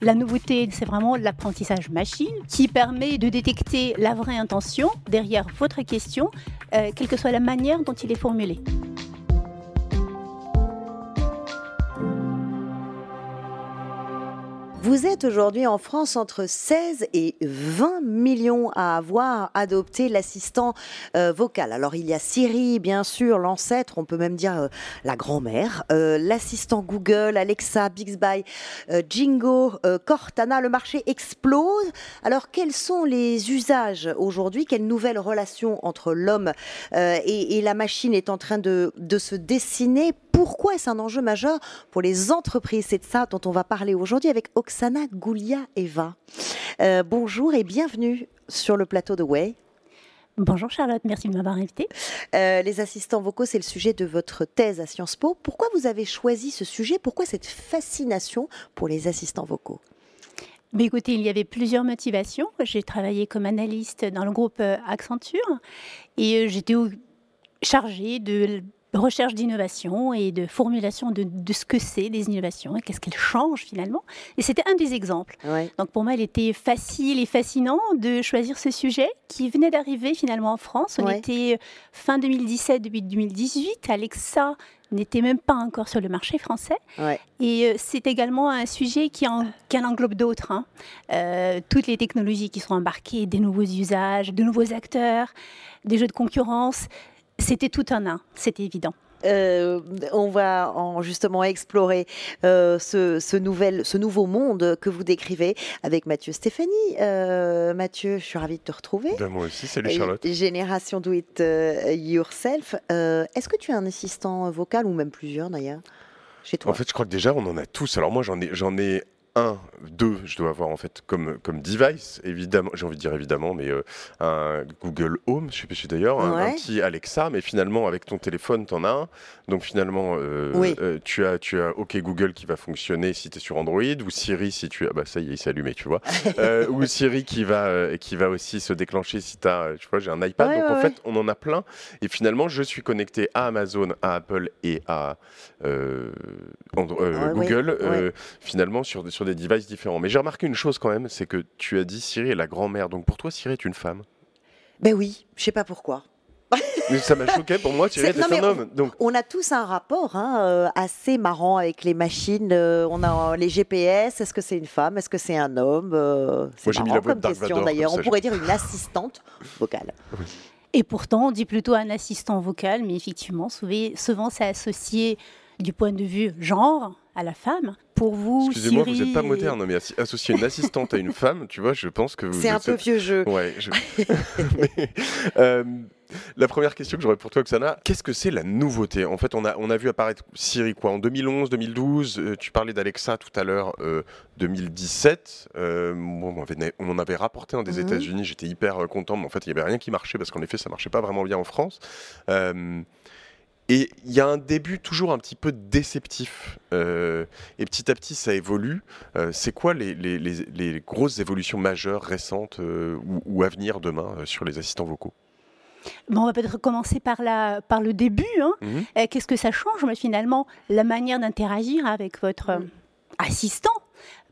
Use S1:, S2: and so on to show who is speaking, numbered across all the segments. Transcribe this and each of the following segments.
S1: La nouveauté, c'est vraiment l'apprentissage machine qui permet de détecter la vraie intention derrière votre question, euh, quelle que soit la manière dont il est formulé.
S2: Vous êtes aujourd'hui en France entre 16 et 20 millions à avoir adopté l'assistant euh, vocal. Alors il y a Siri, bien sûr, l'ancêtre, on peut même dire euh, la grand-mère, euh, l'assistant Google, Alexa, Bixby, Jingo, Cortana. Le marché explose. Alors quels sont les usages aujourd'hui? Quelle nouvelle relation entre l'homme et, la machine est en train de, de se dessiner? Pourquoi est-ce un enjeu majeur pour les entreprises? C'est de ça dont on va parler aujourd'hui avec Oksana Goulia-Eva. Euh, bonjour et bienvenue sur le plateau de Way.
S1: Bonjour Charlotte, merci de m'avoir invitée.
S2: Euh, les assistants vocaux, c'est le sujet de votre thèse à Sciences Po. Pourquoi vous avez choisi ce sujet? Pourquoi cette fascination pour les assistants vocaux?
S1: Mais écoutez, il y avait plusieurs motivations. J'ai travaillé comme analyste dans le groupe euh, Accenture et j'étais chargée de recherche d'innovation et de formulation de, ce que c'est des innovations et qu'est-ce qu'elles changent finalement. Et c'était un des exemples. Donc pour moi, il était facile et fascinant de choisir ce sujet qui venait d'arriver finalement en France. On était fin 2017, début 2018. Alexa n'était même pas encore sur le marché français. Et euh, c'est également un sujet qui en, englobe d'autres. Hein. Euh, toutes les technologies qui sont embarquées, des nouveaux usages, de nouveaux acteurs, des jeux de concurrence c'était tout un un, c'était évident.
S2: Euh, on va en justement explorer euh, ce, nouvel, ce nouveau monde que vous décrivez avec Mathieu Stéphanie. Euh, Mathieu, je suis ravie de te retrouver.
S3: Ben, moi aussi, salut Charlotte.
S2: Génération Do It Yourself. Est-ce que tu as un assistant vocal ou même plusieurs d'ailleurs chez toi?
S3: En fait, je crois que déjà, on en a tous. Alors moi, j'en ai, j'en ai un, deux, je dois avoir en fait comme, comme device, évidemment, j'ai envie de dire évidemment, mais euh, un Google Home, je sais pas si d'ailleurs, un, petit Alexa, mais finalement avec ton téléphone, tu en as un. Donc finalement, euh, euh, tu, as, tu as OK Google qui va fonctionner si tu es sur Android, ou Siri si tu as, bah ça y est, il s'est allumé, tu vois, ou Siri qui va, qui va aussi se déclencher si tu as, tu vois, j'ai un iPad. donc en fait, on en a plein. Et finalement, je suis connecté à Amazon, à Apple et à Google, finalement sur, sur des devices différents. Mais j'ai remarqué une chose quand même, c'est que tu as dit Siri est la grand-mère. Donc pour toi, Siri est une femme
S2: Ben oui, je sais pas pourquoi.
S3: Mais ça m'a choqué pour moi, Siri est, un homme. Donc...
S2: On a tous un rapport hein, euh, assez marrant avec les machines. Euh, on a les GPS. Est-ce que c'est une femme? Est-ce que c'est un homme? Euh, C'est marrant comme question d'ailleurs. On pourrait dire une assistante vocale.
S1: Et pourtant, on dit plutôt un assistant vocal, mais effectivement, souvent c'est associé du point de vue genre à la femme. Pour vous,
S3: Excusez-moi, vous n'êtes pas moderne, mais associer une assistante à une femme, tu vois, je pense que vous.
S2: C'est un peu vieux jeu.
S3: Ouais. Euh, la première question que j'aurais pour toi, Oksana, qu'est-ce que c'est la nouveauté? En fait, on a, on a vu apparaître Siri quoi en 2011, 2012. Euh, tu parlais d'Alexa tout à l'heure, 2017. Euh, on, on, en avait rapporté un des mhm. États-Unis. J'étais hyper content, mais en fait, il n'y avait rien qui marchait parce qu'en effet, ça marchait pas vraiment bien en France. Et il y a un début toujours un petit peu déceptif. Euh, et petit à petit, ça évolue. Euh, c'est quoi les, les, les, grosses évolutions majeures, récentes euh, ou, à venir demain sur les assistants vocaux?
S1: Bon, on va peut-être commencer par, la, par le début. Hein. Mhm. Qu'est-ce que ça change Mais Finalement, la manière d'interagir avec votre assistant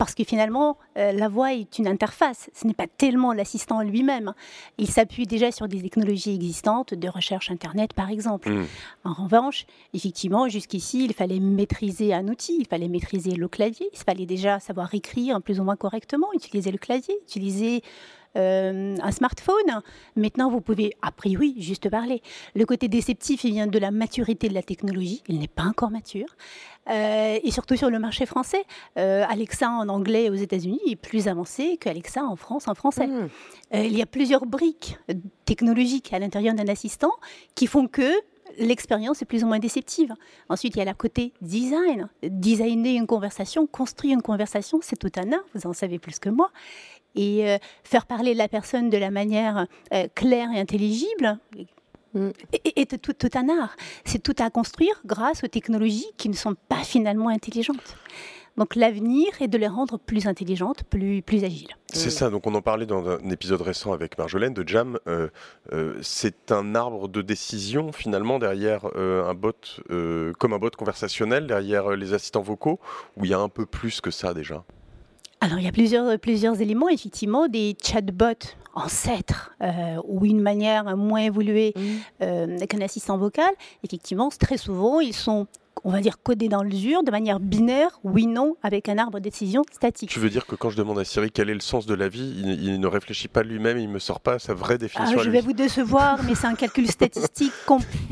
S1: parce que finalement, euh, la voix est une interface. Ce n'est pas tellement l'assistant lui-même. Il s'appuie déjà sur des technologies existantes de recherche Internet, par exemple. Mm. En revanche, effectivement, jusqu'ici, il fallait maîtriser un outil, il fallait maîtriser le clavier, il fallait déjà savoir écrire plus ou moins correctement, utiliser le clavier, utiliser euh, un smartphone. Maintenant, vous pouvez, a priori, juste parler. Le côté déceptif, il vient de la maturité de la technologie. Il n'est pas encore mature. Euh, et surtout sur le marché français. Euh, Alexa en anglais aux États-Unis est plus avancé qu'Alexa en France en français. Hmm. il y a plusieurs briques technologiques à l'intérieur d'un assistant qui font que l'expérience est plus ou moins déceptive. Ensuite, il y a la côté design. Designer une conversation, construire une conversation, c'est tout un art, vous en savez plus que moi et euh, faire parler la personne de la manière euh, claire et intelligible mm. est, tout, un art. C'est tout à construire grâce aux technologies qui ne sont pas finalement intelligentes. Donc l'avenir est de les rendre plus intelligentes, plus, plus agiles.
S3: C'est ça, donc on en parlait dans un épisode récent avec Marjolaine de Jam. Euh, c'est un arbre de décision finalement derrière un bot, comme un bot conversationnel, derrière les assistants vocaux, où il y a un peu plus que ça déjà?
S1: Alors, il y a plusieurs, plusieurs éléments, effectivement, des chatbots ancêtres euh, ou une manière moins évoluée mmh. euh, qu'un assistant vocal. Effectivement, très souvent, ils sont on va dire, codé dans le dur de manière binaire, oui, non, avec un arbre de décision statique.
S3: Tu veux dire que quand je demande à Siri quel est le sens de la vie, il, ne réfléchit pas lui-même, il ne me sort pas sa vraie définition.
S1: Ah, je vais vous décevoir, mais c'est un calcul statistique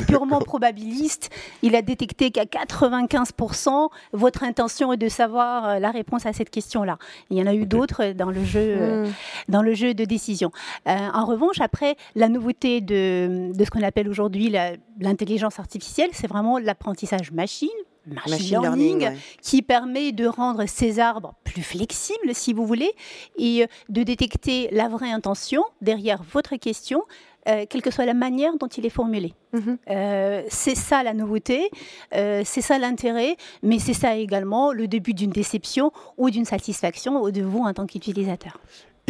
S1: purement probabiliste. Il a détecté qu'à 95%, votre intention est de savoir euh, la réponse à cette question-là. Il y en a eu d'autres dans le jeu, euh, hmm. dans le jeu de décision. Euh, en revanche, après, la nouveauté de, de ce qu'on appelle aujourd'hui l'intelligence artificielle, c'est vraiment l'apprentissage machine machine, learning, qui permet de rendre ces arbres plus flexibles, si vous voulez, et euh, de détecter la vraie intention derrière votre question, euh, quelle que soit la manière dont il est formulé. Mhm. Euh, c'est ça la nouveauté, c'est ça l'intérêt, mais c'est ça également le début d'une déception ou d'une satisfaction de vous en tant qu'utilisateur.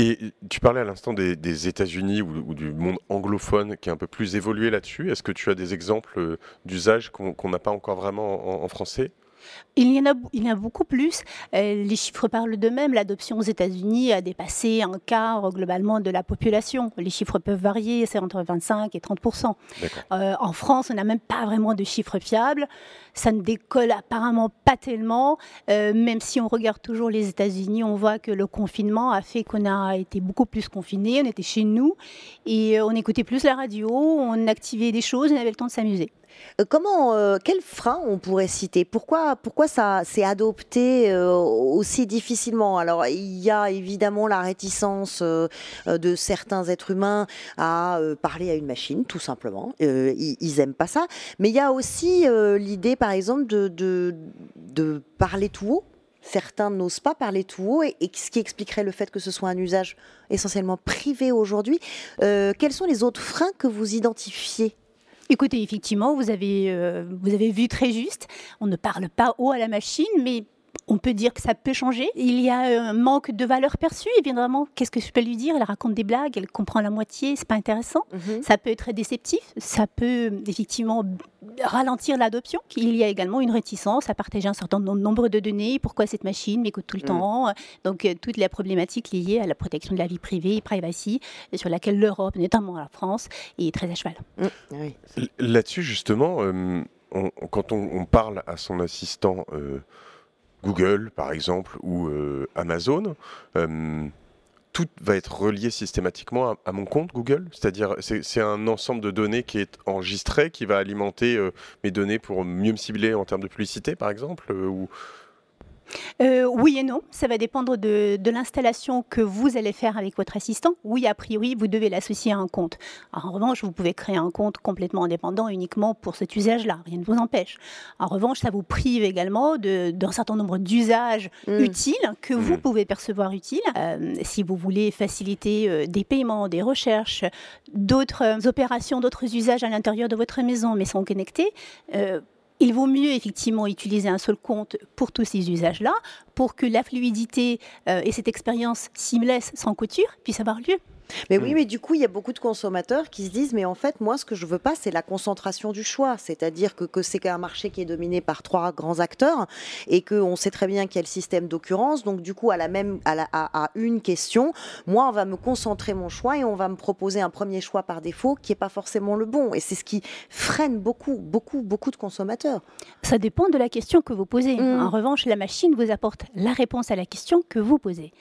S3: Et tu parlais à l'instant des, États-Unis ou, du monde anglophone qui est un peu plus évolué là-dessus. Est-ce que tu as des exemples euh, d'usage qu'on n'a pas encore vraiment en français?
S1: Il y, en a, il y en a beaucoup plus. Euh, les chiffres parlent d'eux-mêmes. L'adoption aux États-Unis a dépassé un quart globalement de la population. Les chiffres peuvent varier, c'est entre 25 et 30% euh, En France, on n'a même pas vraiment de chiffres fiables. Ça ne décolle apparemment pas tellement. Euh, même si on regarde toujours les États-Unis, on voit que le confinement a fait qu'on a été beaucoup plus confinés. On était chez nous et on écoutait plus la radio, on activait des choses, on avait le temps de s'amuser.
S2: Euh, comment, euh, quel on pourrait citer? Pourquoi, pourquoi ça s'est adopté euh, aussi difficilement? Alors, il y a évidemment la réticence de certains êtres humains à parler à une machine, tout simplement. ils, n'aiment aiment pas ça. Mais il y a aussi l'idée, par exemple, de, de, parler tout haut certains n'osent pas parler tout haut, et, ce qui expliquerait le fait que ce soit un usage essentiellement privé aujourd'hui. quels sont les autres freins que vous identifiez?
S1: Écoutez, effectivement, vous avez, euh, vous avez vu très juste. On ne parle pas haut à la machine, mais on peut dire que ça peut changer. Il y a un manque de valeur perçue, évidemment. Qu'est-ce que je peux lui dire? Elle raconte des blagues, elle comprend la moitié, c'est pas intéressant. Mhm. Ça peut être déceptif, ça peut effectivement ralentir l'adoption. Il y a également une réticence à partager un certain nombre de données. Pourquoi cette machine m'écoute tout le mhm. temps? Donc, euh, toutes les problématiques liées à la protection de la vie privée, privacy, sur laquelle l'Europe, notamment la France, est très à cheval.
S3: Mm. Là-dessus, justement, euh, quand on, parle à son assistant, euh, Google, par exemple, ou euh, Amazon, euh, tout va être relié systématiquement à, mon compte Google. C'est-à-dire, c'est un ensemble de données qui est enregistré, qui va alimenter euh, mes données pour mieux me cibler en termes de publicité, par exemple ou,
S1: euh, oui et non, ça va dépendre de, l'installation que vous allez faire avec votre assistant. Oui, a priori, vous devez l'associer à un compte. en revanche, vous pouvez créer un compte complètement indépendant uniquement pour cet usage-là, rien ne vous empêche. En revanche, ça vous prive également d'un certain nombre d'usages mm. utiles que vous mm. pouvez percevoir utiles. Euh, si vous voulez faciliter euh, des paiements, des recherches, d'autres opérations, d'autres usages à l'intérieur de votre maison, mais sont connectés, il vaut mieux effectivement utiliser un seul compte pour tous ces usages-là, pour que la fluidité euh, et cette expérience seamless sans couture puissent avoir lieu.
S2: Mais oui, hmm. mais du coup, il y a beaucoup de consommateurs qui se disent, mais en fait, moi, ce que je veux pas, c'est la concentration du choix. C'est-à-dire que, que c'est un marché qui est dominé par trois grands acteurs et qu'on sait très bien qu'il y a le système d'occurrence. Donc, du coup, à la même, à, la, à, une question, moi, on va me concentrer mon choix et on va me proposer un premier choix par défaut qui n'est pas forcément le bon. Et c'est ce qui freine beaucoup, beaucoup, beaucoup de consommateurs.
S1: Ça dépend de la question que vous posez. Hmm. En revanche, la machine vous apporte la réponse à la question que vous posez.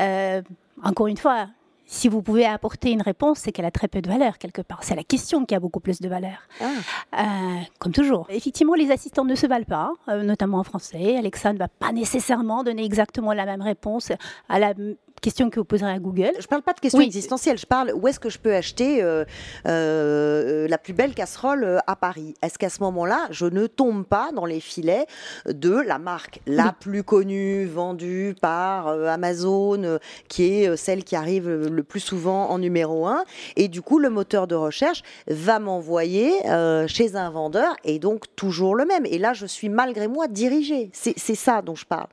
S1: Euh, encore une fois, si vous pouvez apporter une réponse, c'est qu'elle a très peu de valeur quelque part. C'est la question qui a beaucoup plus de valeur. Ah. Euh, comme toujours. Effectivement, les assistants ne se valent pas, euh, notamment en français. Alexa ne va pas nécessairement donner exactement la même réponse à la question que vous poserez à Google.
S2: Je ne parle pas de questions existentielles, je parle où est-ce que je peux acheter euh, euh, la plus belle casserole euh, à Paris. Est-ce qu'à ce, moment-là, je ne tombe pas dans les filets de la marque la plus connue, vendue par Amazon, qui est celle qui arrive le plus souvent en numéro un, et du coup, le moteur de recherche va m'envoyer chez un vendeur, et donc toujours le même. Et là, je suis malgré moi dirigée. C'est ça dont je parle.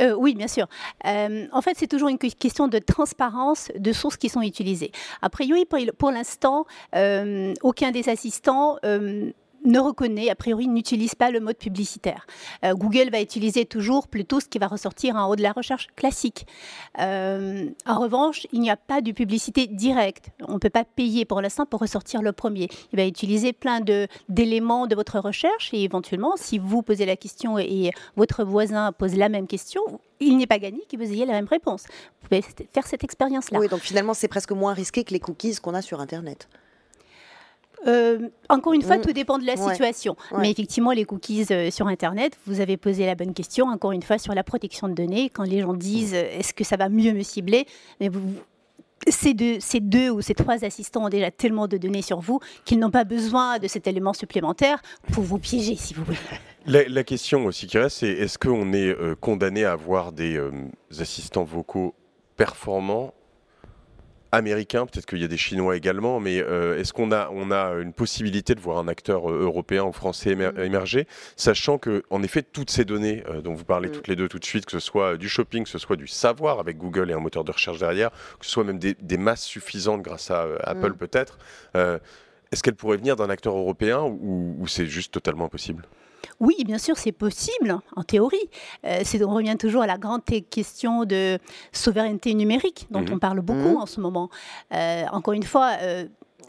S1: Euh, oui, bien sûr. Euh, en fait, c'est toujours une question de transparence de sources qui sont utilisées. A priori, pour, l'instant, euh, aucun des assistants ne reconnaît, a priori, n'utilise pas le mode publicitaire. Euh, Google va utiliser toujours plutôt ce qui va ressortir en haut de la recherche classique. Euh, en revanche, il n'y a pas de publicité directe. On ne peut pas payer pour l'instant pour ressortir le premier. Il va utiliser plein d'éléments de, votre recherche et éventuellement, si vous posez la question et, votre voisin pose la même question, il n'est pas gagné que vous ayez la même réponse. Vous pouvez faire cette expérience-là.
S2: Oui, donc finalement, c'est presque moins risqué que les cookies qu'on a sur Internet.
S1: Euh, encore une fois, mm. tout dépend de la situation. Mais effectivement, les cookies euh, sur Internet, vous avez posé la bonne question, encore une fois, sur la protection de données. Quand les gens disent euh, est-ce que ça va mieux me cibler mais vous, ces deux, ces deux ou ces trois assistants ont déjà tellement de données sur vous qu'ils n'ont pas besoin de cet élément supplémentaire pour vous piéger, si vous voulez.
S3: La, question aussi qui reste, c'est est-ce qu'on est, condamné à avoir des assistants vocaux performants américain, peut-être qu'il y a des Chinois également, mais euh, est-ce qu'on a, on a une possibilité de voir un acteur euh, européen ou français mm. émerger, sachant que, en effet, toutes ces données euh, dont vous parlez mm. toutes les deux tout de suite, que ce soit du shopping, que ce soit du savoir avec Google et un moteur de recherche derrière, que ce soit même des, masses suffisantes grâce à Apple mm. peut-être, est-ce qu'elle pourrait venir d'un acteur européen ou c'est juste totalement impossible?
S1: Oui, bien sûr, c'est possible, en théorie. Euh, on revient toujours à la grande question de souveraineté numérique, dont mhm. on parle beaucoup mhm. en ce moment. Euh, encore une fois, euh,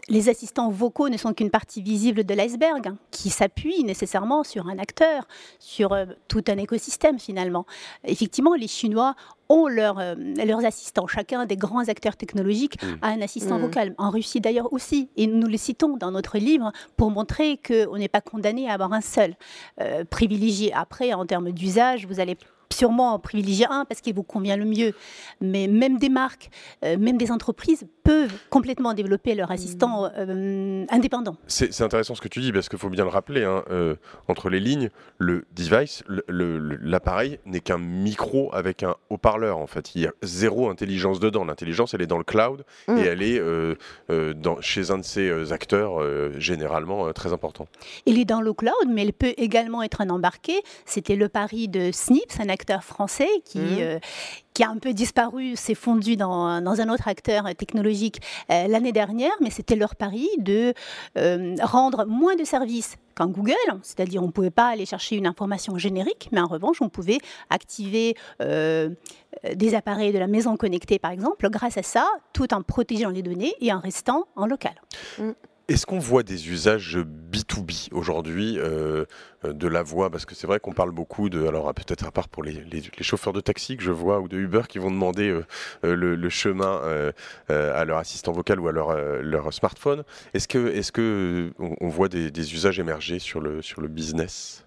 S1: les assistants vocaux ne sont qu'une partie visible de l'iceberg, hein, qui s'appuie nécessairement sur un acteur, sur euh, tout un écosystème finalement. Effectivement, les Chinois ont euh, leurs assistants. Chacun des grands acteurs technologiques mmh. a un assistant mmh. vocal. En Russie d'ailleurs aussi. Et nous le citons dans notre livre pour montrer qu'on n'est pas condamné à avoir un seul. Euh, privilégié après, en termes d'usage, vous allez sûrement privilégier un parce qu'il vous convient le mieux. Mais même des marques, euh, même des entreprises peuvent complètement développer leur assistant euh, indépendant.
S3: C'est intéressant ce que tu dis parce qu'il faut bien le rappeler, hein, euh, entre les lignes, le device, l'appareil n'est qu'un micro avec un haut-parleur en fait. Il y a zéro intelligence dedans. L'intelligence, elle est dans le cloud mm. et elle est dans, chez un de ces acteurs généralement très important.
S1: Il est dans le cloud, mais elle peut également être un embarqué. C'était le pari de Snips, un acteur français qui, mmh. euh, qui a un peu disparu, s'est fondu dans, dans, un autre acteur technologique euh, l'année dernière, mais c'était leur pari de euh, rendre moins de services qu'en Google, c'est-à-dire on ne pouvait pas aller chercher une information générique, mais en revanche on pouvait activer des appareils de la maison connectée par exemple, grâce à ça, tout en protégeant les données et en restant en local.
S3: Mmh. Est-ce qu'on voit des usages B2B aujourd'hui euh, de la voix? Parce que c'est vrai qu'on parle beaucoup de, alors peut-être à part pour les, chauffeurs de taxi que je vois ou de Uber qui vont demander euh, euh, le, chemin à leur assistant vocal ou à leur, leur smartphone. Est-ce que, que on, voit des, des, usages émerger sur le, sur le business?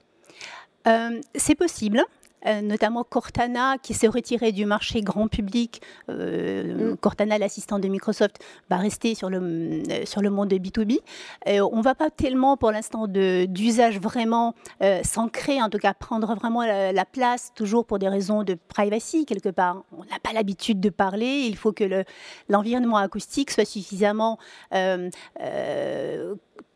S1: C'est possible. Euh, notamment Cortana qui s'est retiré du marché grand public. Euh, mm. Cortana, l'assistant de Microsoft, va rester sur le, euh, sur le monde de B2B. on ne va pas tellement pour l'instant d'usage vraiment s'ancrer, en tout cas prendre vraiment la, place, toujours pour des raisons de privacy quelque part. On n'a pas l'habitude de parler, il faut que l'environnement acoustique soit suffisamment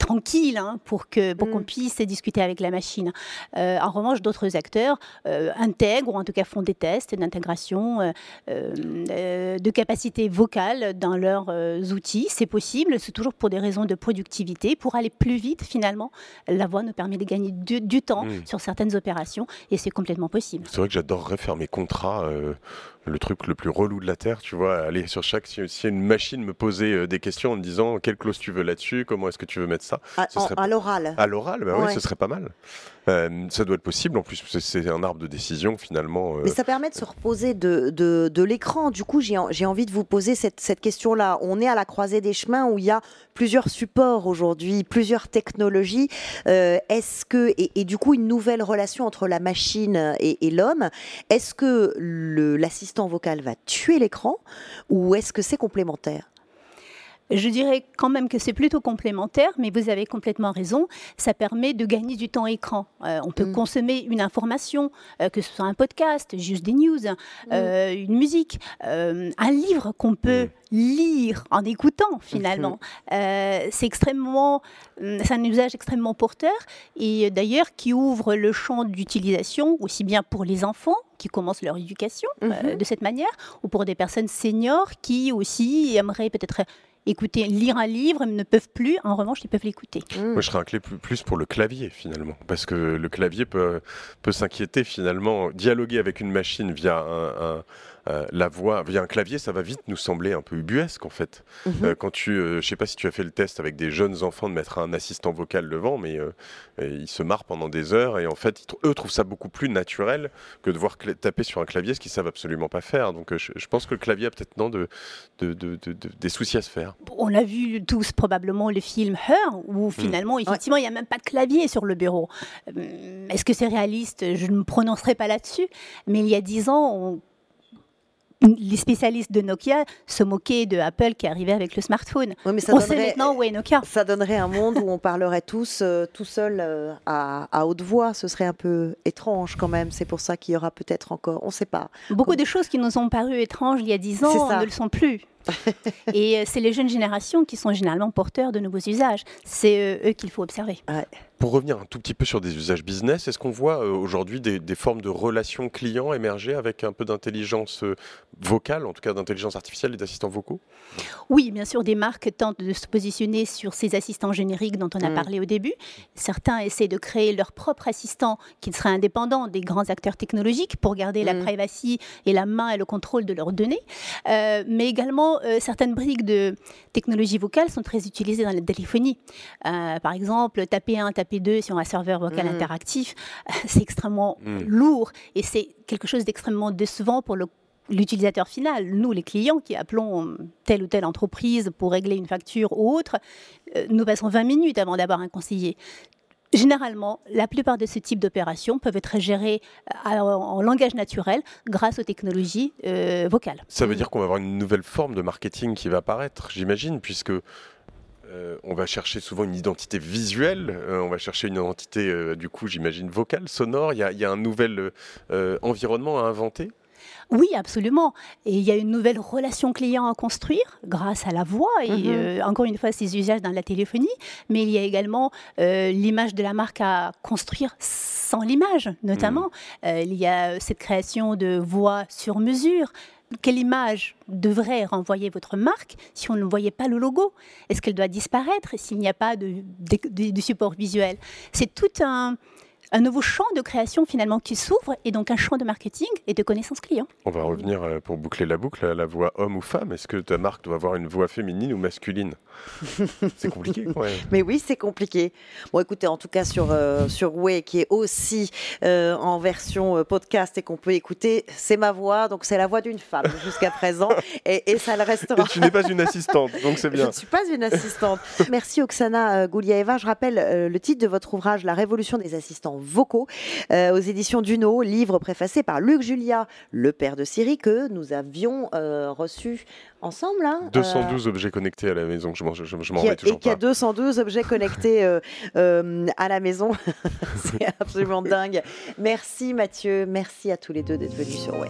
S1: tranquille hein, pour que pour qu'on mm. puisse discuter avec la machine. Euh, en revanche, d'autres acteurs euh, intègrent ou en tout cas font des tests d'intégration euh, de capacité vocale dans leurs outils. C'est possible, c'est toujours pour des raisons de productivité, pour aller plus vite finalement. La voix nous permet de gagner du, temps mm. sur certaines opérations et c'est complètement possible.
S3: C'est vrai que j'adorerais faire mes contrats le truc le plus relou de la Terre, tu vois, aller sur chaque... Si, une machine me posait euh, des questions en me disant quelle clause tu veux là-dessus, comment est-ce que tu veux mettre ça
S2: À, à l'oral.
S3: À l'oral, bah oui, ce serait pas mal. Euh, ça doit être possible, en plus, c'est un arbre de décision finalement.
S2: Euh. Mais ça permet de se reposer de, de, l'écran. Du coup, j'ai envie de vous poser cette, cette question-là. On est à la croisée des chemins où il y a plusieurs supports aujourd'hui, plusieurs technologies. est-ce que, et, du coup, une nouvelle relation entre la machine et, et l'homme, est-ce que l'assistant vocal va tuer l'écran ou est-ce que c'est complémentaire?
S1: Je dirais quand même que c'est plutôt complémentaire, mais vous avez complètement raison. Ça permet de gagner du temps écran. Euh, on peut mm. consommer une information, euh, que ce soit un podcast, juste des news, euh, mm. une musique, un livre qu'on peut mm. lire en écoutant finalement. c'est extrêmement, c'est un usage extrêmement porteur et d'ailleurs qui ouvre le champ d'utilisation aussi bien pour les enfants qui commencent leur éducation mm-hmm. de cette manière, ou pour des personnes seniors qui aussi aimeraient peut-être écouter, lire un livre, ne peuvent plus. En revanche, ils peuvent l'écouter.
S3: Mmh. Moi, je serais un clé plus pour le clavier finalement, parce que le clavier peut, peut s'inquiéter finalement, dialoguer avec une machine via un euh, la voix via un clavier, ça va vite nous sembler un peu ubuesque en fait. Mhm. Euh, quand tu, euh, je sais pas si tu as fait le test avec des jeunes enfants de mettre un assistant vocal devant, mais ils se marrent pendant des heures et en fait, eux trouvent ça beaucoup plus naturel que de voir taper sur un clavier, ce qu'ils savent absolument pas faire. Donc, je, pense que le clavier a peut-être non de, des soucis à se faire.
S1: On a vu tous probablement le film Her, où hmm. finalement, effectivement, il n'y a même pas de clavier sur le bureau. Est-ce que c'est réaliste? Je ne me prononcerai pas là-dessus, mais il y a dix ans, on les spécialistes de Nokia se moquaient de Apple qui arrivait avec le smartphone.
S2: mais ça on sait maintenant où est Nokia. Ça donnerait un monde où on parlerait tous euh, tout seul euh, à, haute voix. Ce serait un peu étrange quand même. C'est pour ça qu'il y aura peut-être encore, on ne sait pas.
S1: Beaucoup de choses qui nous ont paru étranges il y a dix ans ne le sont plus. Et euh, c'est les jeunes générations qui sont généralement porteurs de nouveaux usages. C'est eux qu'il faut observer.
S3: Pour revenir un tout petit peu sur des usages business, est-ce qu'on voit euh, aujourd'hui des, formes de relations clients émerger avec un peu d'intelligence euh, vocale, en tout cas d'intelligence artificielle et d'assistants vocaux?
S1: Oui, bien sûr, des marques tentent de se positionner sur ces assistants génériques dont on a mm. parlé au début. Certains essaient de créer leur propre assistant qui serait indépendant des grands acteurs technologiques pour garder la mm. privacy et la main et le contrôle de leurs données. Euh, mais également, certaines briques de technologie vocale sont très utilisées dans la téléphonie. par exemple, taper un, taper P2 sur un serveur vocal mm. interactif, c'est extrêmement mm. lourd et c'est quelque chose d'extrêmement décevant pour l'utilisateur final, nous les clients qui appelons telle ou telle entreprise pour régler une facture ou autre, euh, nous passons 20 minutes avant d'avoir un conseiller. Généralement, la plupart de ce type d'opérations peuvent être gérées euh, en langage naturel grâce aux technologies euh, vocales.
S3: Ça veut dire qu'on va avoir une nouvelle forme de marketing qui va apparaître, j'imagine, puisque euh, on va chercher souvent une identité visuelle, on va chercher une identité, du coup, j'imagine, vocale, sonore. Il y a, un nouvel environnement à inventer?
S1: Oui, absolument. Et il y a une nouvelle relation client à construire grâce à la voix et mhm. encore une fois ces usages dans la téléphonie. Mais il y a également l'image de la marque à construire sans l'image, notamment. Mhm. il y a cette création de voix sur mesure quelle image devrait renvoyer votre marque si on ne voyait pas le logo? Est-ce qu'elle doit disparaître s'il n'y a pas de, support visuel? C'est tout un, un nouveau champ de création finalement qui s'ouvre et donc un champ de marketing et de connaissances clients.
S3: On va revenir euh, pour boucler la boucle à la voix homme ou femme. Est-ce que ta marque doit avoir une voix féminine ou masculine? C'est compliqué quand même.
S2: Mais oui, c'est compliqué. Bon, écoutez, en tout cas sur euh, sur Way qui est aussi euh, en version podcast et qu'on peut écouter, c'est ma voix, donc c'est la voix d'une femme jusqu'à présent et, ça le restera.
S3: Et tu n'es pas une assistante, donc c'est bien.
S2: Je ne suis pas une assistante. Merci Oksana Gouliaeva. Je rappelle le titre de votre ouvrage, La révolution des assistants vocaux euh, aux éditions Duno, livre préfacé par Luc Julia, le père de Siri, que nous avions euh, reçu ensemble.
S3: 212 hein, euh, objets connectés à la maison, je, m'en remets toujours
S2: Et qu'il y a 212 objets connectés à la maison. C'est absolument dingue. Merci Mathieu, merci à tous les deux d'être venus sur Way.